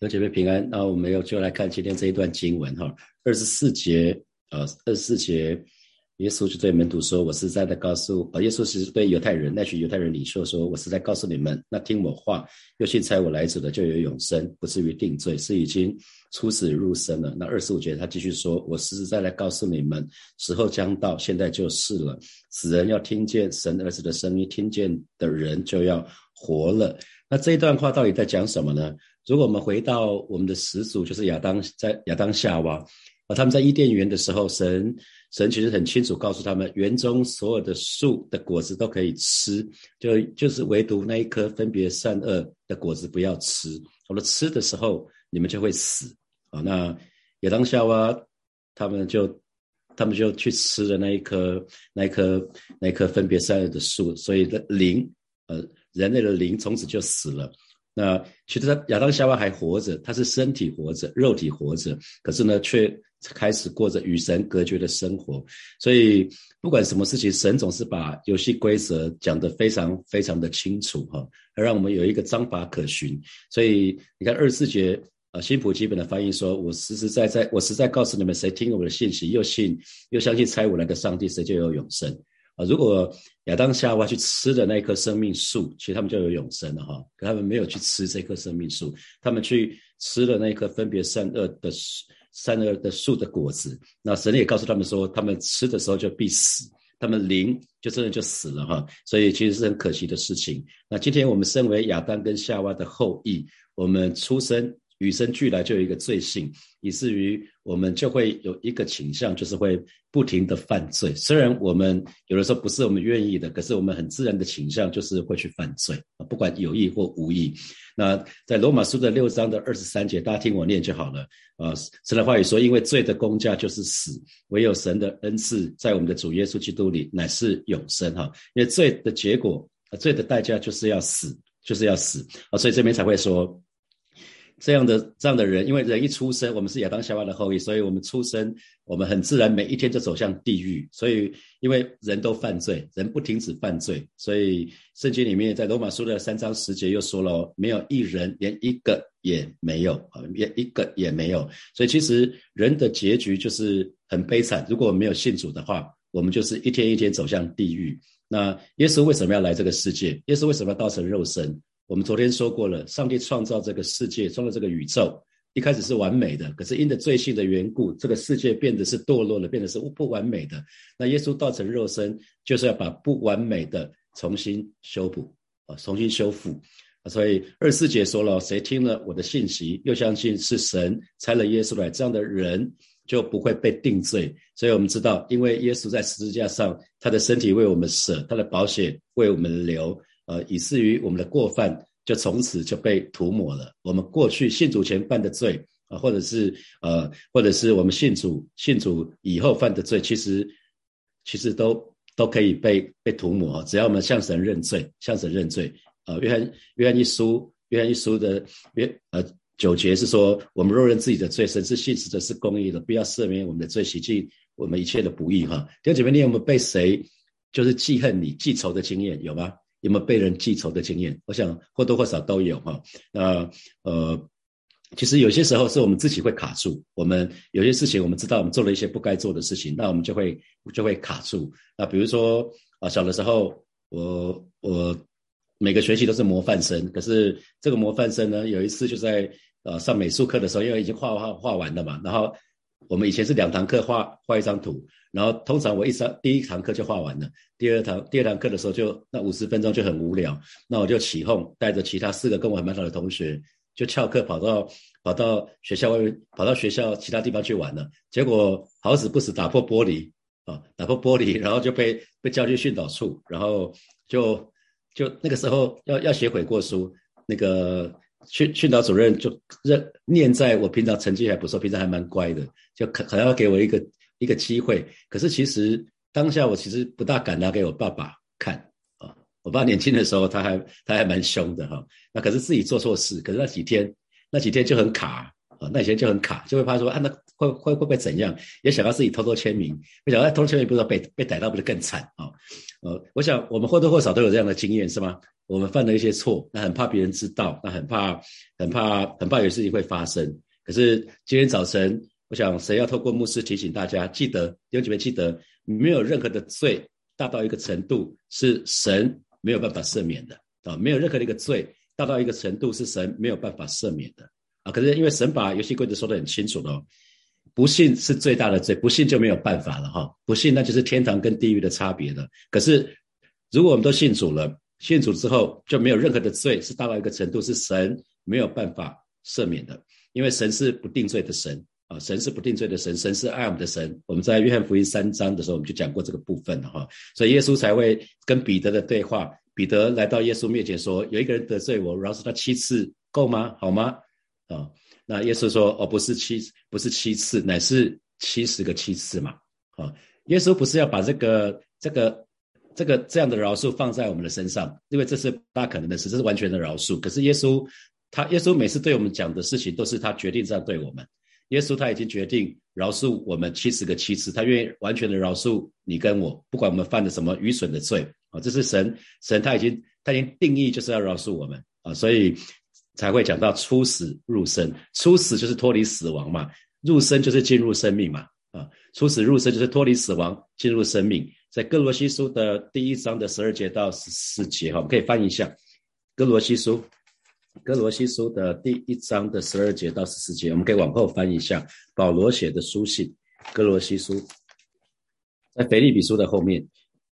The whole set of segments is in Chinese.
有姐妹平安，那我们又就来看今天这一段经文哈，二十四节，呃，二十四节，耶稣就对门徒说：“我是在的告诉，呃，耶稣是对犹太人那群犹太人领袖说，我是在告诉你们，那听我话又信猜我来者的就有永生，不至于定罪，是已经出死入生了。”那二十五节他继续说：“我实实在在告诉你们，时候将到，现在就是了。死人要听见神儿子的声音，听见的人就要活了。”那这一段话到底在讲什么呢？如果我们回到我们的始祖，就是亚当，在亚当夏娃啊，他们在伊甸园的时候，神神其实很清楚告诉他们，园中所有的树的果子都可以吃，就就是唯独那一颗分别善恶的果子不要吃。我们吃的时候，你们就会死啊。那亚当夏娃他们就他们就去吃了那一颗那一颗那一颗分别善恶的树，所以的灵呃人类的灵从此就死了。那其实他亚当夏娃还活着，他是身体活着，肉体活着，可是呢，却开始过着与神隔绝的生活。所以不管什么事情，神总是把游戏规则讲得非常非常的清楚哈，而让我们有一个章法可循。所以你看二十四节啊，新普基本的翻译说：“我实实在在，我实在告诉你们，谁听了我的信息，又信又相信猜我来的上帝，谁就有永生。”如果亚当夏娃去吃的那棵生命树，其实他们就有永生了哈。可他们没有去吃这棵生命树，他们去吃了那一棵分别善恶的善恶的树的果子。那神也告诉他们说，他们吃的时候就必死，他们灵就真的就死了哈。所以其实是很可惜的事情。那今天我们身为亚当跟夏娃的后裔，我们出生。与生俱来就有一个罪性，以至于我们就会有一个倾向，就是会不停的犯罪。虽然我们有的时候不是我们愿意的，可是我们很自然的倾向就是会去犯罪啊，不管有意或无意。那在罗马书的六章的二十三节，大家听我念就好了啊。神的话语说：“因为罪的工价就是死，唯有神的恩赐在我们的主耶稣基督里乃是永生。”哈，因为罪的结果，罪的代价就是要死，就是要死啊，所以这边才会说。这样的这样的人，因为人一出生，我们是亚当夏娃的后裔，所以我们出生，我们很自然每一天就走向地狱。所以，因为人都犯罪，人不停止犯罪，所以圣经里面在罗马书的三章十节又说了，没有一人，连一个也没有啊，连一个也没有。所以，其实人的结局就是很悲惨。如果我们没有信主的话，我们就是一天一天走向地狱。那耶稣为什么要来这个世界？耶稣为什么要道成肉身？我们昨天说过了，上帝创造这个世界，创造这个宇宙，一开始是完美的，可是因着罪性的缘故，这个世界变得是堕落了，变得是不完美的。那耶稣道成肉身，就是要把不完美的重新修补啊，重新修复。所以二四节说了，谁听了我的信息，又相信是神差了耶稣来，这样的人就不会被定罪。所以我们知道，因为耶稣在十字架上，他的身体为我们舍，他的宝血为我们流。呃，以至于我们的过犯就从此就被涂抹了。我们过去信主前犯的罪啊，或者是呃，或者是我们信主信主以后犯的罪，其实其实都都可以被被涂抹。只要我们向神认罪，向神认罪。呃，约翰约翰一书约翰一书的约呃九节是说，我们若认自己的罪，神是信实的，是公义的，不要赦免我们的罪，洗净我们一切的不义。哈，弟兄姐妹，你有没有被谁就是记恨你、记仇的经验？有吗？有没有被人记仇的经验？我想或多或少都有哈。那呃，其实有些时候是我们自己会卡住。我们有些事情，我们知道我们做了一些不该做的事情，那我们就会就会卡住。那比如说啊，小的时候，我我每个学期都是模范生，可是这个模范生呢，有一次就在呃上美术课的时候，因为已经画画画完了嘛，然后我们以前是两堂课画画一张图。然后通常我一上第一堂课就画完了，第二堂第二堂课的时候就那五十分钟就很无聊，那我就起哄带着其他四个跟我很蛮好的同学，就翘课跑到跑到学校外面，跑到学校其他地方去玩了。结果好死不死打破玻璃啊，打破玻璃，然后就被被叫去训导处，然后就就那个时候要要写悔过书，那个训训导主任就认念在我平常成绩还不错，平常还蛮乖的，就可可能要给我一个。一个机会，可是其实当下我其实不大敢拿给我爸爸看啊。我爸年轻的时候他还他还蛮凶的哈。那可是自己做错事，可是那几天那几天就很卡啊，那几天就很卡，就会怕说啊，那会会会不会怎样？也想要自己偷偷签名，不想要偷签名，不知道被被逮到不是更惨啊。呃，我想我们或多或少都有这样的经验，是吗？我们犯了一些错，那很怕别人知道，那很怕，很怕，很怕有事情会发生。可是今天早晨，我想谁要透过牧师提醒大家，记得弟兄姐妹记得，没有任何的罪大到一个程度是神没有办法赦免的啊，没有任何的一个罪大到一个程度是神没有办法赦免的啊。可是因为神把游戏规则说得很清楚了，不信是最大的罪，不信就没有办法了哈，不信那就是天堂跟地狱的差别了。可是如果我们都信主了，信主之后就没有任何的罪是大到一个程度是神没有办法赦免的。因为神是不定罪的神啊，神是不定罪的神，神是爱我们的神。我们在约翰福音三章的时候，我们就讲过这个部分了哈。所以耶稣才会跟彼得的对话，彼得来到耶稣面前说：“有一个人得罪我，饶恕他七次够吗？好吗？”啊，那耶稣说：“哦，不是七，不是七次，乃是七十个七次嘛。”啊，耶稣不是要把这个、这个、这个这样的饶恕放在我们的身上，因为这是不大可能的事，这是完全的饶恕。可是耶稣。他耶稣每次对我们讲的事情，都是他决定这样对我们。耶稣他已经决定饶恕我们七十个七次，他愿意完全的饶恕你跟我，不管我们犯了什么愚蠢的罪啊，这是神神他已经他已经定义就是要饶恕我们啊，所以才会讲到出死入生，出死就是脱离死亡嘛，入生就是进入生命嘛啊，出死入生就是脱离死亡进入生命。在哥罗西书的第一章的十二节到十四节哈，我们可以翻译一下哥罗西书。哥罗西书的第一章的十二节到十四节，我们可以往后翻一下。保罗写的书信，哥罗西书在腓利比书的后面。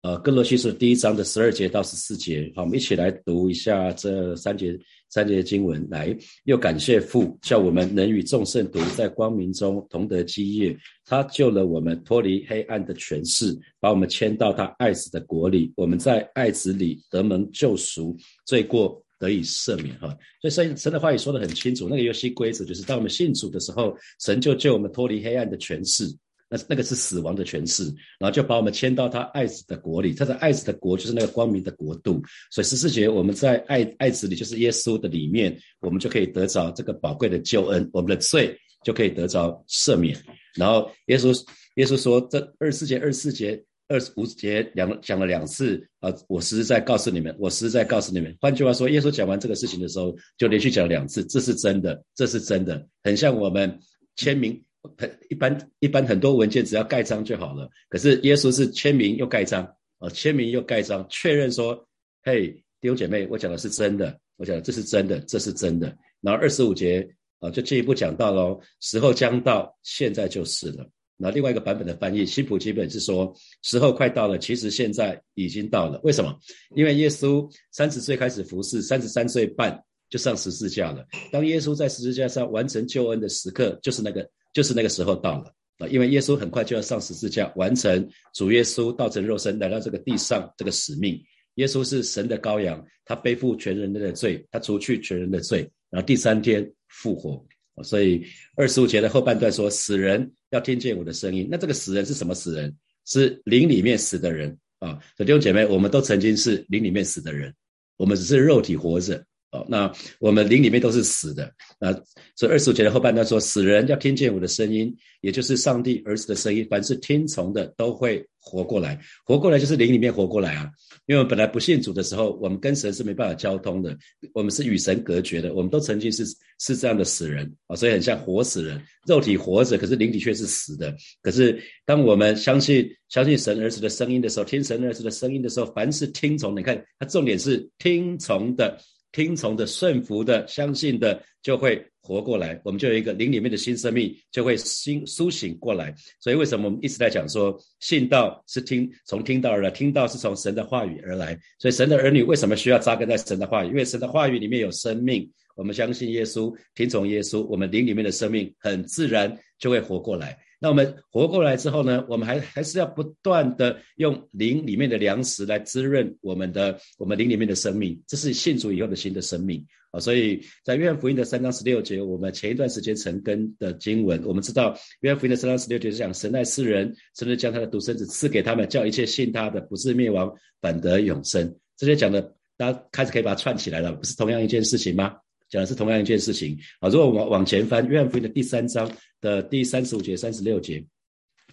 呃，哥罗西书第一章的十二节到十四节，好，我们一起来读一下这三节三节经文。来，又感谢父，叫我们能与众圣徒在光明中同得基业。他救了我们，脱离黑暗的权势，把我们迁到他爱子的国里。我们在爱子里得蒙救赎，罪过。得以赦免哈，所以神神的话语说的很清楚，那个游戏规则就是当我们信主的时候，神就救我们脱离黑暗的权势，那那个是死亡的权势，然后就把我们迁到他爱子的国里，他的爱子的国就是那个光明的国度。所以十四节我们在爱爱子里，就是耶稣的里面，我们就可以得着这个宝贵的救恩，我们的罪就可以得着赦免。然后耶稣耶稣说，这二十四节二十四节。二十五节两讲了两次啊！我实在告诉你们，我实在告诉你们。换句话说，耶稣讲完这个事情的时候，就连续讲了两次，这是真的，这是真的，很像我们签名，很一般一般很多文件只要盖章就好了。可是耶稣是签名又盖章啊，签名又盖章，确认说：“嘿，弟兄姐妹，我讲的是真的，我讲的这是真的，这是真的。”然后二十五节啊，就进一步讲到喽，时候将到，现在就是了。那另外一个版本的翻译，新普基本是说时候快到了，其实现在已经到了。为什么？因为耶稣三十岁开始服侍，三十三岁半就上十字架了。当耶稣在十字架上完成救恩的时刻，就是那个，就是那个时候到了啊！因为耶稣很快就要上十字架，完成主耶稣道成肉身来到这个地上这个使命。耶稣是神的羔羊，他背负全人类的罪，他除去全人的罪，然后第三天复活。所以二十五节的后半段说：“死人要听见我的声音。”那这个死人是什么死人？是灵里面死的人啊！弟兄姐妹，我们都曾经是灵里面死的人，我们只是肉体活着。哦，那我们灵里面都是死的，那所以二十五节的后半段说，死人要听见我的声音，也就是上帝儿子的声音，凡是听从的都会活过来。活过来就是灵里面活过来啊，因为我们本来不信主的时候，我们跟神是没办法交通的，我们是与神隔绝的，我们都曾经是是这样的死人啊，所以很像活死人，肉体活着，可是灵体却是死的。可是当我们相信相信神儿子的声音的时候，听神儿子的声音的时候，凡是听从，你看，它重点是听从的。听从的、顺服的、相信的，就会活过来。我们就有一个灵里面的新生命，就会新苏醒过来。所以，为什么我们一直在讲说，信道是听从听到而来，听到是从神的话语而来。所以，神的儿女为什么需要扎根在神的话语？因为神的话语里面有生命。我们相信耶稣，听从耶稣，我们灵里面的生命很自然就会活过来。那我们活过来之后呢？我们还还是要不断的用灵里面的粮食来滋润我们的我们灵里面的生命，这是信主以后的新的生命啊！所以在约翰福音的三章十六节，我们前一段时间成根的经文，我们知道约翰福音的三章十六节是讲神爱世人，甚至将他的独生子赐给他们，叫一切信他的不是灭亡，反得永生。这些讲的，大家开始可以把它串起来了，不是同样一件事情吗？讲的是同样一件事情啊！如果往往前翻约翰福音的第三章的第三十五节、三十六节，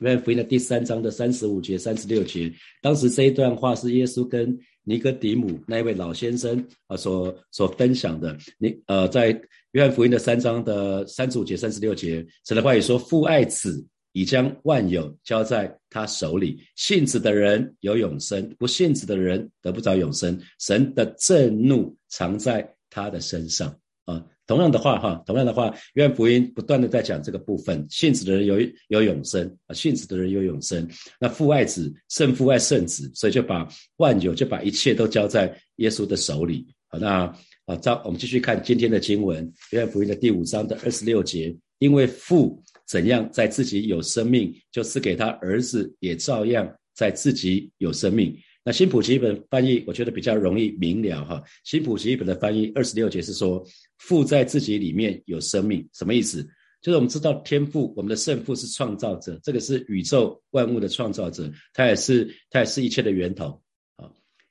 约翰福音的第三章的三十五节、三十六节，当时这一段话是耶稣跟尼哥底母那一位老先生啊所所分享的。你呃，在约翰福音的三章的三十五节、三十六节，神的话语说：“父爱子，已将万有交在他手里。信子的人有永生，不信子的人得不着永生。神的震怒藏在他的身上。”啊。同样的话，哈，同样的话，约翰福音不断的在讲这个部分，信子的人有有永生啊，信子的人有永生。那父爱子胜父爱圣子，所以就把万有就把一切都交在耶稣的手里。好，那啊，照我们继续看今天的经文，约翰福音的第五章的二十六节，因为父怎样在自己有生命，就是给他儿子，也照样在自己有生命。那新普奇本翻译，我觉得比较容易明了哈。新普奇本的翻译二十六节是说，父在自己里面有生命，什么意思？就是我们知道天父，我们的圣父是创造者，这个是宇宙万物的创造者，他也是他也是一切的源头啊，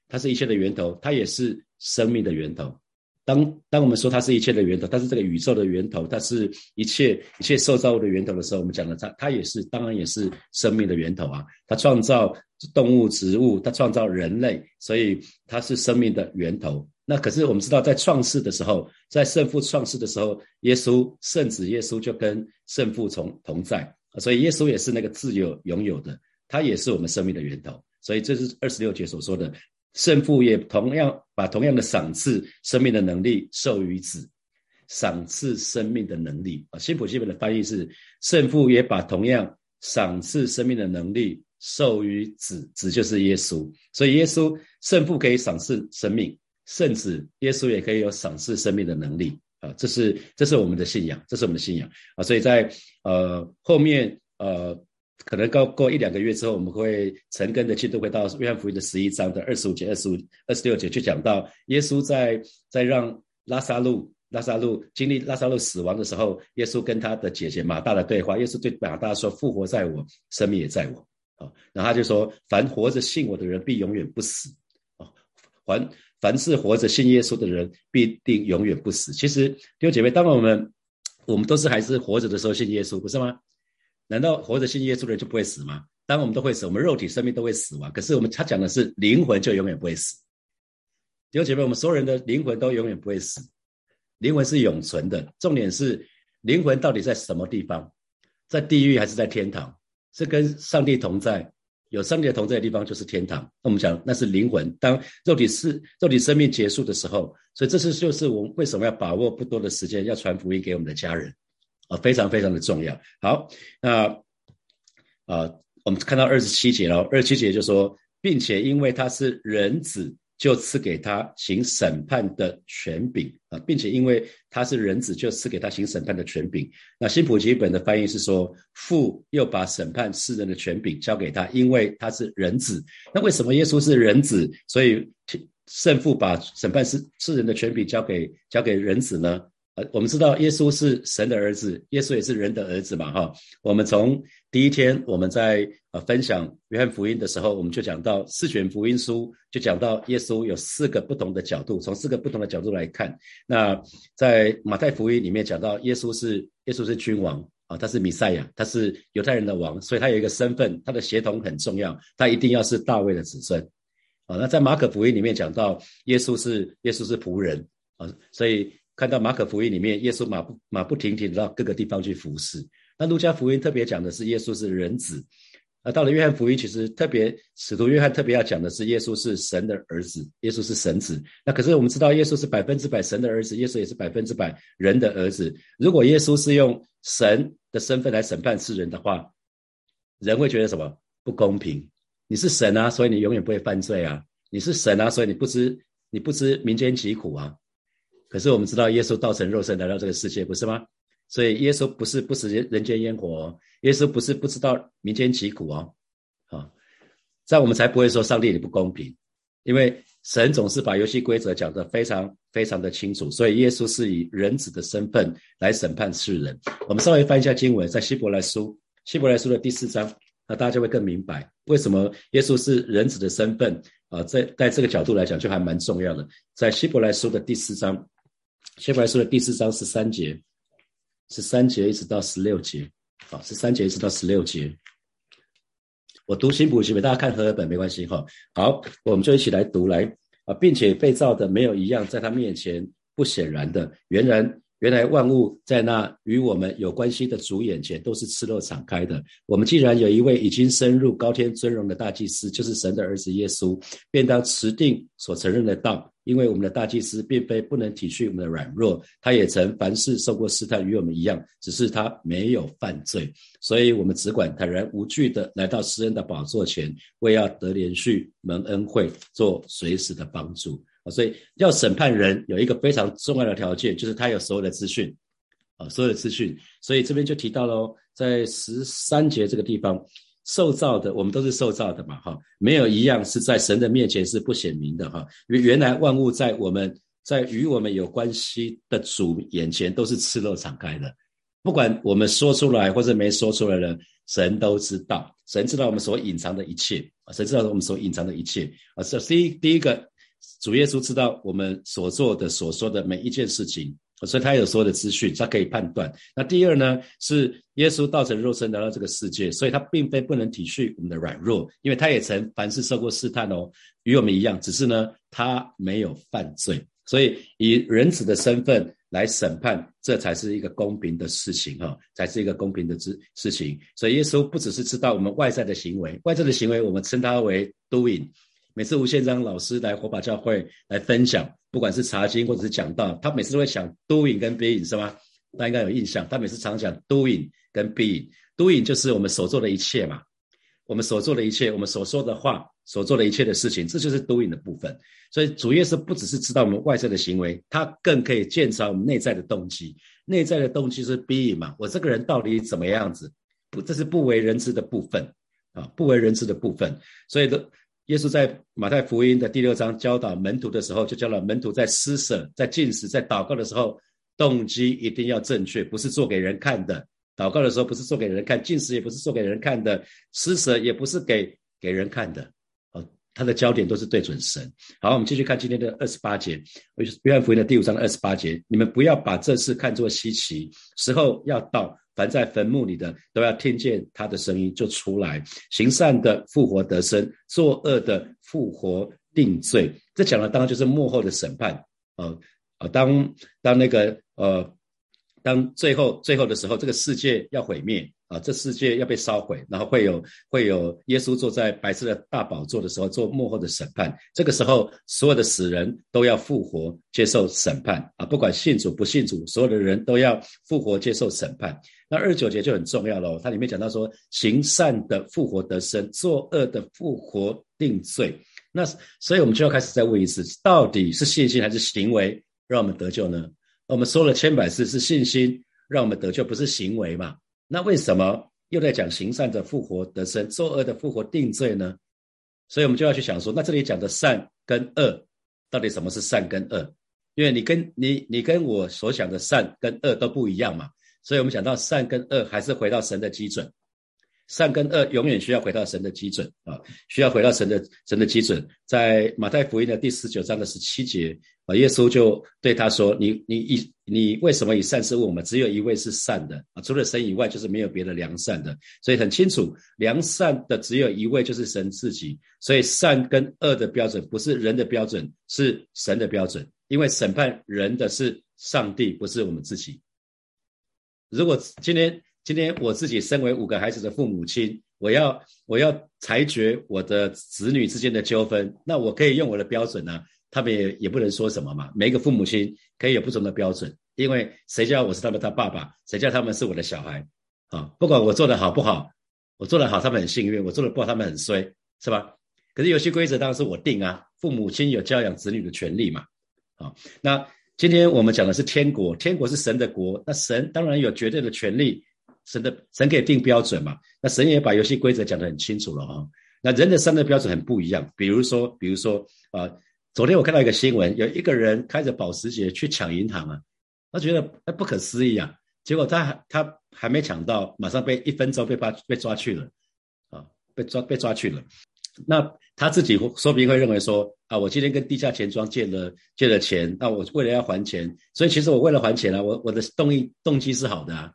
他是一切的源头，他也是生命的源头。当当我们说它是一切的源头，它是这个宇宙的源头，它是一切一切受造物的源头的时候，我们讲的它它也是当然也是生命的源头啊。它创造动物、植物，它创造人类，所以它是生命的源头。那可是我们知道，在创世的时候，在圣父创世的时候，耶稣圣子耶稣就跟圣父同同在，所以耶稣也是那个自由拥有的，他也是我们生命的源头。所以这是二十六节所说的。圣父也同样把同样的赏赐生命的能力授予子，赏赐生命的能力啊。新普基本的翻译是：圣父也把同样赏赐生命的能力授予子，子就是耶稣。所以耶稣圣父可以赏赐生命，圣子耶稣也可以有赏赐生命的能力啊。这是这是我们的信仰，这是我们的信仰啊。所以在呃后面呃。可能过过一两个月之后，我们会成根的进度会到约翰福音的十一章的二十五节、二十五、二十六节，去讲到耶稣在在让拉萨路拉萨路经历拉萨路死亡的时候，耶稣跟他的姐姐马大的对话。耶稣对马大说：“复活在我，生命也在我。”啊，然后他就说：“凡活着信我的人，必永远不死。”啊，凡凡是活着信耶稣的人，必定永远不死。其实弟兄姐妹，当我们我们都是还是活着的时候信耶稣，不是吗？难道活着信耶稣的人就不会死吗？当然我们都会死，我们肉体生命都会死亡。可是我们他讲的是灵魂就永远不会死。弟兄姐妹，我们所有人的灵魂都永远不会死，灵魂是永存的。重点是灵魂到底在什么地方？在地狱还是在天堂？是跟上帝同在，有上帝的同在的地方就是天堂。那我们讲那是灵魂。当肉体是肉体生命结束的时候，所以这是就是我们为什么要把握不多的时间，要传福音给我们的家人。啊，非常非常的重要。好，那啊，我们看到二十七节了。二十七节就说，并且因为他是人子，就赐给他行审判的权柄啊，并且因为他是人子，就赐给他行审判的权柄。那新普吉本的翻译是说，父又把审判世人的权柄交给他，因为他是人子。那为什么耶稣是人子，所以圣父把审判世世人的权柄交给交给人子呢？我们知道耶稣是神的儿子，耶稣也是人的儿子嘛，哈。我们从第一天我们在呃分享约翰福音的时候，我们就讲到四卷福音书，就讲到耶稣有四个不同的角度，从四个不同的角度来看。那在马太福音里面讲到耶稣是耶稣是君王啊，他是弥赛亚，他是犹太人的王，所以他有一个身份，他的血统很重要，他一定要是大卫的子孙啊。那在马可福音里面讲到耶稣是耶稣是仆人啊，所以。看到马可福音里面，耶稣马不马不停蹄到各个地方去服侍。那路加福音特别讲的是耶稣是人子，啊，到了约翰福音，其实特别使徒约翰特别要讲的是耶稣是神的儿子，耶稣是神子。那可是我们知道，耶稣是百分之百神的儿子，耶稣也是百分之百人的儿子。如果耶稣是用神的身份来审判世人的话，人会觉得什么不公平？你是神啊，所以你永远不会犯罪啊；你是神啊，所以你不知你不知民间疾苦啊。可是我们知道，耶稣道成肉身来到这个世界，不是吗？所以耶稣不是不食人间烟火，哦耶稣不是不知道民间疾苦哦，啊，这样我们才不会说上帝你不公平，因为神总是把游戏规则讲得非常非常的清楚，所以耶稣是以人子的身份来审判世人。我们稍微翻一下经文，在希伯来书希伯来书的第四章，那大家就会更明白为什么耶稣是人子的身份啊，在在这个角度来讲就还蛮重要的，在希伯来书的第四章。希伯来书的第四章十三节，十三节一直到十六节，好，十三节一直到十六节。我读新普新本，大家看和合本没关系哈。好，我们就一起来读来啊，并且被造的没有一样在他面前不显然的，原然。原来万物在那与我们有关系的主眼前都是赤裸敞开的。我们既然有一位已经深入高天尊荣的大祭司，就是神的儿子耶稣，便当持定所承认的道。因为我们的大祭司并非不能体恤我们的软弱，他也曾凡事受过试探，与我们一样，只是他没有犯罪。所以，我们只管坦然无惧的来到施恩的宝座前，为要得连续蒙恩惠，做随时的帮助。所以要审判人有一个非常重要的条件，就是他有所有的资讯，啊，所有的资讯。所以这边就提到喽，在十三节这个地方，受造的我们都是受造的嘛，哈，没有一样是在神的面前是不显明的，哈。因为原来万物在我们在与我们有关系的主眼前都是赤裸敞开的，不管我们说出来或者没说出来的，神都知道，神知道我们所隐藏的一切，啊，神知道我们所隐藏的一切，啊，这第一第一个。主耶稣知道我们所做的、所说的每一件事情，所以他有所有的资讯，他可以判断。那第二呢，是耶稣道成肉身来到这个世界，所以他并非不能体恤我们的软弱，因为他也曾凡事受过试探哦，与我们一样，只是呢，他没有犯罪，所以以人子的身份来审判，这才是一个公平的事情哈，才是一个公平的事事情。所以耶稣不只是知道我们外在的行为，外在的行为我们称它为 doing。每次吴宪章老师来火把教会来分享，不管是查经或者是讲道，他每次都会讲 doing 跟 being 是吗？大家应该有印象。他每次常讲 doing 跟 being。doing 就是我们所做的一切嘛，我们所做的一切，我们所说的话，所做的一切的事情，这就是 doing 的部分。所以主业是不只是知道我们外在的行为，他更可以鉴察我们内在的动机。内在的动机是 being 嘛？我这个人到底怎么样子？不，这是不为人知的部分啊，不为人知的部分。所以的。耶稣在马太福音的第六章教导门徒的时候，就教了门徒在施舍、在进食、在祷告的时候，动机一定要正确，不是做给人看的。祷告的时候不是做给人看，进食也不是做给人看的，施舍也不是给给人看的。哦，他的焦点都是对准神。好，我们继续看今天的二十八节，约翰福音的第五章的二十八节，你们不要把这事看作稀奇，时候要到。凡在坟墓里的，都要听见他的声音就出来。行善的复活得生，作恶的复活定罪。这讲的当然就是幕后的审判。呃呃，当当那个呃，当最后最后的时候，这个世界要毁灭。啊，这世界要被烧毁，然后会有会有耶稣坐在白色的大宝座的时候做幕后的审判。这个时候，所有的死人都要复活接受审判啊！不管信主不信主，所有的人都要复活接受审判。那二九节就很重要了，它里面讲到说，行善的复活得生，作恶的复活定罪。那所以我们就要开始再问一次：到底是信心还是行为让我们得救呢？我们说了千百次是信心让我们得救，不是行为嘛？那为什么又在讲行善的复活得生，作恶的复活定罪呢？所以我们就要去想说，那这里讲的善跟恶，到底什么是善跟恶？因为你跟你你跟我所想的善跟恶都不一样嘛，所以我们想到善跟恶，还是回到神的基准。善跟恶永远需要回到神的基准啊，需要回到神的神的基准。在马太福音的第十九章的十七节啊，耶稣就对他说：“你你以你为什么以善事问我们？只有一位是善的啊，除了神以外，就是没有别的良善的。所以很清楚，良善的只有一位，就是神自己。所以善跟恶的标准不是人的标准，是神的标准。因为审判人的是上帝，不是我们自己。如果今天。今天我自己身为五个孩子的父母亲，我要我要裁决我的子女之间的纠纷，那我可以用我的标准呢？他们也也不能说什么嘛。每一个父母亲可以有不同的标准，因为谁叫我是他们他爸爸，谁叫他们是我的小孩啊？不管我做的好不好，我做的好他们很幸运，我做的不好他们很衰，是吧？可是游戏规则当然是我定啊，父母亲有教养子女的权利嘛。啊，那今天我们讲的是天国，天国是神的国，那神当然有绝对的权利。神的神可以定标准嘛？那神也把游戏规则讲得很清楚了哈。那人的三的标准很不一样，比如说，比如说啊，昨天我看到一个新闻，有一个人开着保时捷去抢银行啊，他觉得哎不可思议啊，结果他他还没抢到，马上被一分钟被抓被抓去了啊，被抓被抓去了。那他自己说不定会认为说啊，我今天跟地下钱庄借了借了钱，那我为了要还钱，所以其实我为了还钱啊，我我的动意动机是好的啊。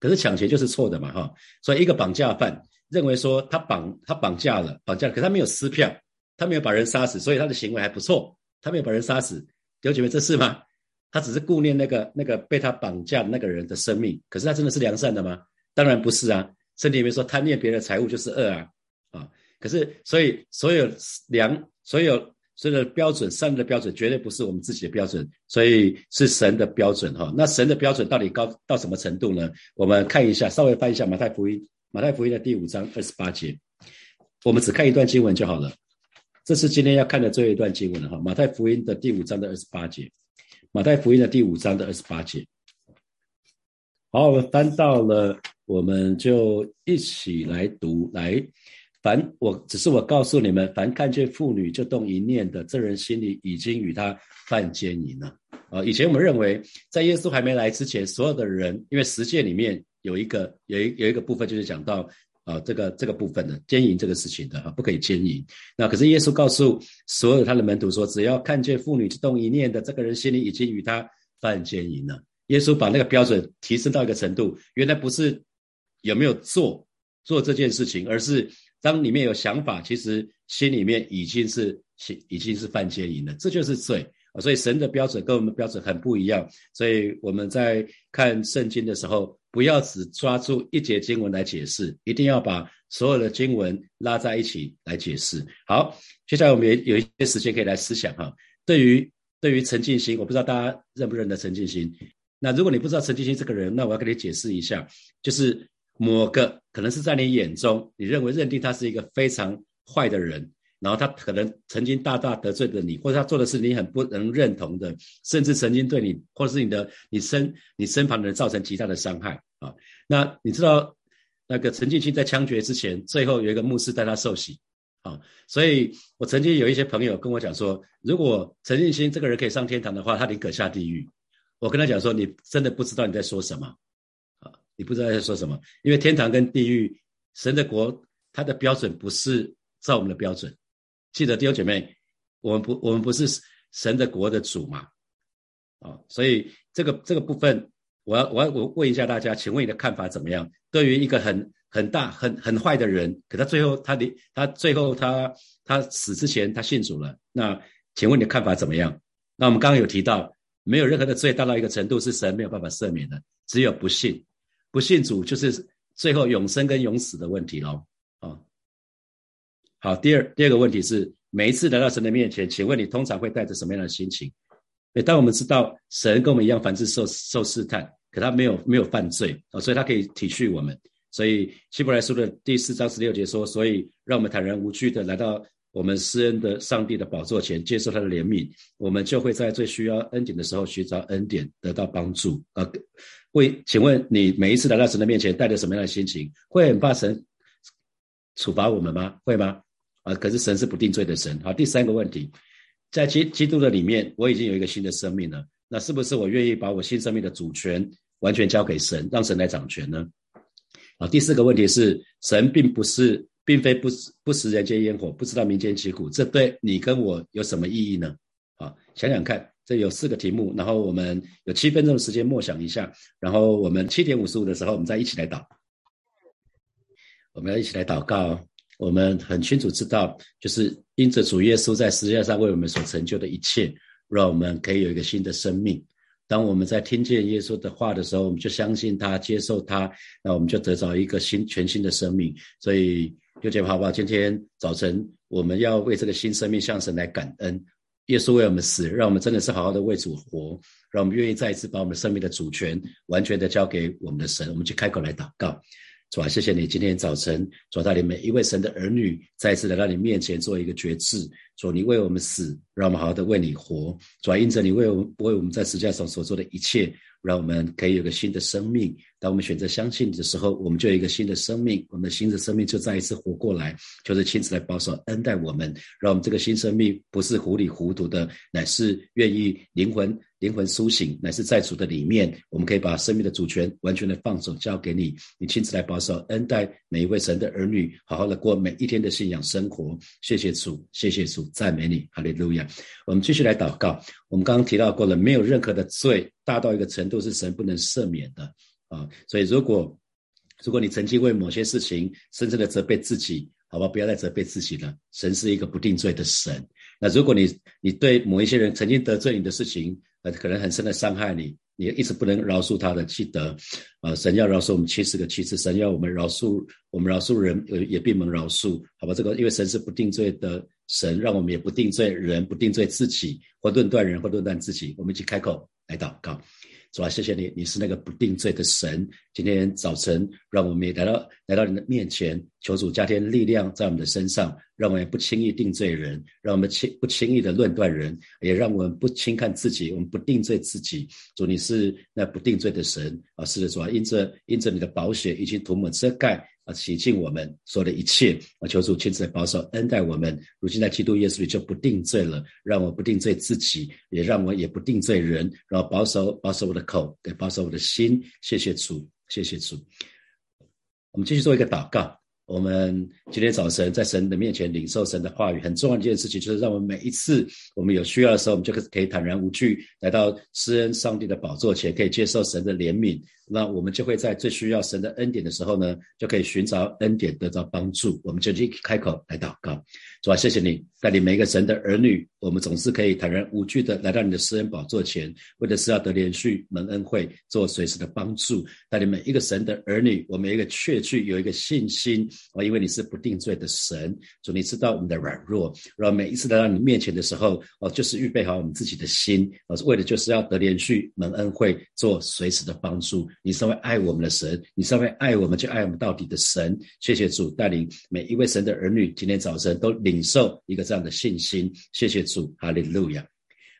可是抢钱就是错的嘛，哈。所以一个绑架犯认为说他绑他绑架了，绑架，可他没有撕票，他没有把人杀死，所以他的行为还不错，他没有把人杀死。弟兄姐妹，这是吗？他只是顾念那个那个被他绑架的那个人的生命，可是他真的是良善的吗？当然不是啊。圣经里面说贪念别人的财物就是恶啊，啊。可是所以所有良所有。所有的标准，善的标准绝对不是我们自己的标准，所以是神的标准哈。那神的标准到底高到什么程度呢？我们看一下，稍微翻一下马太福音，马太福音的第五章二十八节，我们只看一段经文就好了。这是今天要看的最后一段经文了哈。马太福音的第五章的二十八节，马太福音的第五章的二十八节。好，我们翻到了，我们就一起来读来。凡我只是我告诉你们，凡看见妇女就动一念的，这人心里已经与他犯奸淫了。啊，以前我们认为，在耶稣还没来之前，所有的人，因为十诫里面有一个有一有一个部分就是讲到啊，这个这个部分的奸淫这个事情的哈，不可以奸淫。那可是耶稣告诉所有他的门徒说，只要看见妇女动一念的，这个人心里已经与他犯奸淫了。耶稣把那个标准提升到一个程度，原来不是有没有做做这件事情，而是。当里面有想法，其实心里面已经是已经是犯奸淫了，这就是罪啊！所以神的标准跟我们标准很不一样。所以我们在看圣经的时候，不要只抓住一节经文来解释，一定要把所有的经文拉在一起来解释。好，接下来我们也有一些时间可以来思想哈。对于对于陈静心，我不知道大家认不认得陈静心。那如果你不知道陈静心这个人，那我要跟你解释一下，就是。某个可能是在你眼中，你认为认定他是一个非常坏的人，然后他可能曾经大大得罪了你，或者他做的是你很不能认同的，甚至曾经对你或者是你的你身你身旁的人造成极大的伤害啊。那你知道那个陈进清在枪决之前，最后有一个牧师带他受洗啊。所以我曾经有一些朋友跟我讲说，如果陈进清这个人可以上天堂的话，他宁可下地狱。我跟他讲说，你真的不知道你在说什么啊。你不知道在说什么，因为天堂跟地狱，神的国，它的标准不是照我们的标准。记得弟兄姐妹，我们不，我们不是神的国的主嘛？啊，所以这个这个部分，我要我要我问一下大家，请问你的看法怎么样？对于一个很很大很很坏的人，可他最后他离他最后他他死之前他信主了，那请问你的看法怎么样？那我们刚刚有提到，没有任何的罪大到一个程度是神没有办法赦免的，只有不信。不信主就是最后永生跟永死的问题喽。好，第二第二个问题是，每一次来到神的面前，请问你通常会带着什么样的心情？当我们知道神跟我们一样，凡事受受试探，可他没有没有犯罪啊，所以他可以体恤我们。所以希伯来书的第四章十六节说，所以让我们坦然无惧的来到我们施恩的上帝的宝座前，接受他的怜悯，我们就会在最需要恩典的时候寻找恩典，得到帮助啊。会，请问你每一次来到神的面前，带着什么样的心情？会很怕神处罚我们吗？会吗？啊，可是神是不定罪的神。好，第三个问题，在基基督的里面，我已经有一个新的生命了。那是不是我愿意把我新生命的主权完全交给神，让神来掌权呢？啊，第四个问题是，神并不是，并非不不食人间烟火，不知道民间疾苦，这对你跟我有什么意义呢？啊，想想看。这有四个题目，然后我们有七分钟的时间默想一下，然后我们七点五十五的时候，我们再一起来祷。我们要一起来祷告。我们很清楚知道，就是因着主耶稣在十字架上为我们所成就的一切，让我们可以有一个新的生命。当我们在听见耶稣的话的时候，我们就相信他，接受他，那我们就得到一个新全新的生命。所以，六姐好不好？今天早晨我们要为这个新生命向神来感恩。耶稣为我们死，让我们真的是好好的为主活，让我们愿意再一次把我们生命的主权完全的交给我们的神。我们去开口来祷告，主啊，谢谢你今天早晨，主带领每一位神的儿女再次来到你面前做一个决志。主，你为我们死，让我们好好的为你活。主啊，因着你为我们为我们在十字架上所做的一切。让我们可以有个新的生命。当我们选择相信你的时候，我们就有一个新的生命。我们的新的生命就再一次活过来，就是亲自来保守恩待我们。让我们这个新生命不是糊里糊涂的，乃是愿意灵魂灵魂苏醒，乃是在主的里面。我们可以把生命的主权完全的放手交给你，你亲自来保守恩待每一位神的儿女，好好的过每一天的信仰生活。谢谢主，谢谢主，赞美你，哈利路亚。我们继续来祷告。我们刚刚提到过了，没有任何的罪大到一个程度是神不能赦免的啊。所以，如果如果你曾经为某些事情深深的责备自己，好吧，不要再责备自己了。神是一个不定罪的神。那如果你你对某一些人曾经得罪你的事情，呃，可能很深的伤害你，你一直不能饶恕他的，记得，啊，神要饶恕我们七十个七次，神要我们饶恕我们饶恕人，也也并能饶恕，好吧？这个因为神是不定罪的神，让我们也不定罪人，不定罪自己，或论断人，或论断自己。我们一起开口来祷告。主啊，谢谢你，你是那个不定罪的神。今天早晨，让我们也来到来到你的面前，求主加添力量在我们的身上，让我们不轻易定罪人，让我们轻不轻易的论断人，也让我们不轻看自己，我们不定罪自己。主，你是那不定罪的神啊！是的，主啊，因着因着你的宝血已经涂抹遮盖。啊，洗净我们说的一切啊，求主亲自来保守恩待我们。如今在基督耶稣里就不定罪了，让我不定罪自己，也让我也不定罪人，然后保守保守我的口，也保守我的心。谢谢主，谢谢主。我们继续做一个祷告。我们今天早晨在神的面前领受神的话语，很重要的一件事情就是，让我们每一次我们有需要的时候，我们就可以坦然无惧来到施恩上帝的宝座前，可以接受神的怜悯。那我们就会在最需要神的恩典的时候呢，就可以寻找恩典，得到帮助。我们就去开口来祷告，主啊，谢谢你带领每一个神的儿女，我们总是可以坦然无惧的来到你的施恩宝座前，为的是要得连续蒙恩惠，做随时的帮助。带领每一个神的儿女，我们一个确据有一个信心啊，因为你是不定罪的神，主你知道我们的软弱，然后每一次来到你面前的时候，哦，就是预备好我们自己的心，哦，为的就是要得连续蒙恩惠，做随时的帮助。你稍微爱我们的神，你稍微爱我们就爱我们到底的神。谢谢主带领每一位神的儿女，今天早晨都领受一个这样的信心。谢谢主，哈利路亚。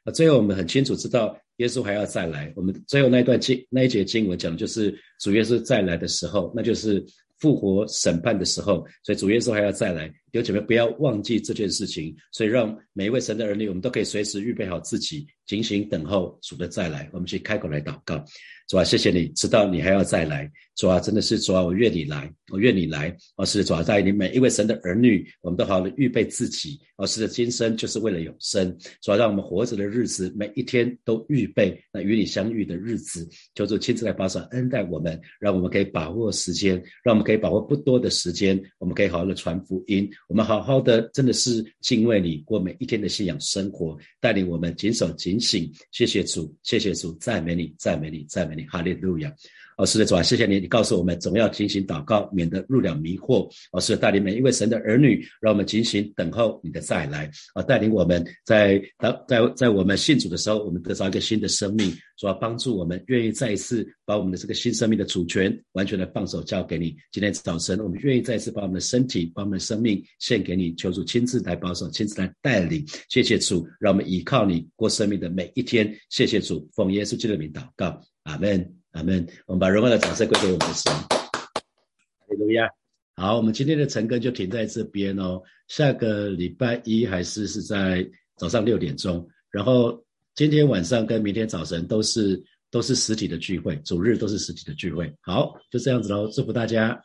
啊，最后我们很清楚知道，耶稣还要再来。我们最后那一段经那一节经文讲的就是主耶稣再来的时候，那就是复活审判的时候。所以主耶稣还要再来。弟兄姐妹，不要忘记这件事情。所以，让每一位神的儿女，我们都可以随时预备好自己，警醒等候主的再来。我们去开口来祷告，主啊，谢谢你知道你还要再来。主啊，真的是主啊，我愿你来，我愿你来。哦，是主啊，在你每一位神的儿女，我们都好好的预备自己。哦，是的，今生就是为了永生。主啊，让我们活着的日子，每一天都预备那与你相遇的日子。求主亲自来保守恩待我们，让我们可以把握时间，让我们可以把握不多的时间，我们可以好好的传福音。我们好好的，真的是敬畏你，过每一天的信仰生活，带领我们谨守警醒。谢谢主，谢谢主，赞美你，赞美你，赞美你，哈利路亚。哦，是的，主啊，谢谢你，你告诉我们总要进行祷告，免得入了迷惑。哦，是带领每一位神的儿女，让我们进行等候你的再来。啊，带领我们在当在在我们信主的时候，我们得到一个新的生命，主要帮助我们愿意再一次把我们的这个新生命的主权完全的放手交给你。今天早晨，我们愿意再一次把我们的身体、把我们的生命献给你，求主亲自来保守，亲自来带领。谢谢主，让我们依靠你过生命的每一天。谢谢主，奉耶稣基督的名祷告，阿门。阿门。我们把荣耀的掌声归给我们的神。哈利路亚。好，我们今天的晨更就停在这边哦。下个礼拜一还是是在早上六点钟，然后今天晚上跟明天早晨都是都是实体的聚会，主日都是实体的聚会。好，就这样子喽，祝福大家。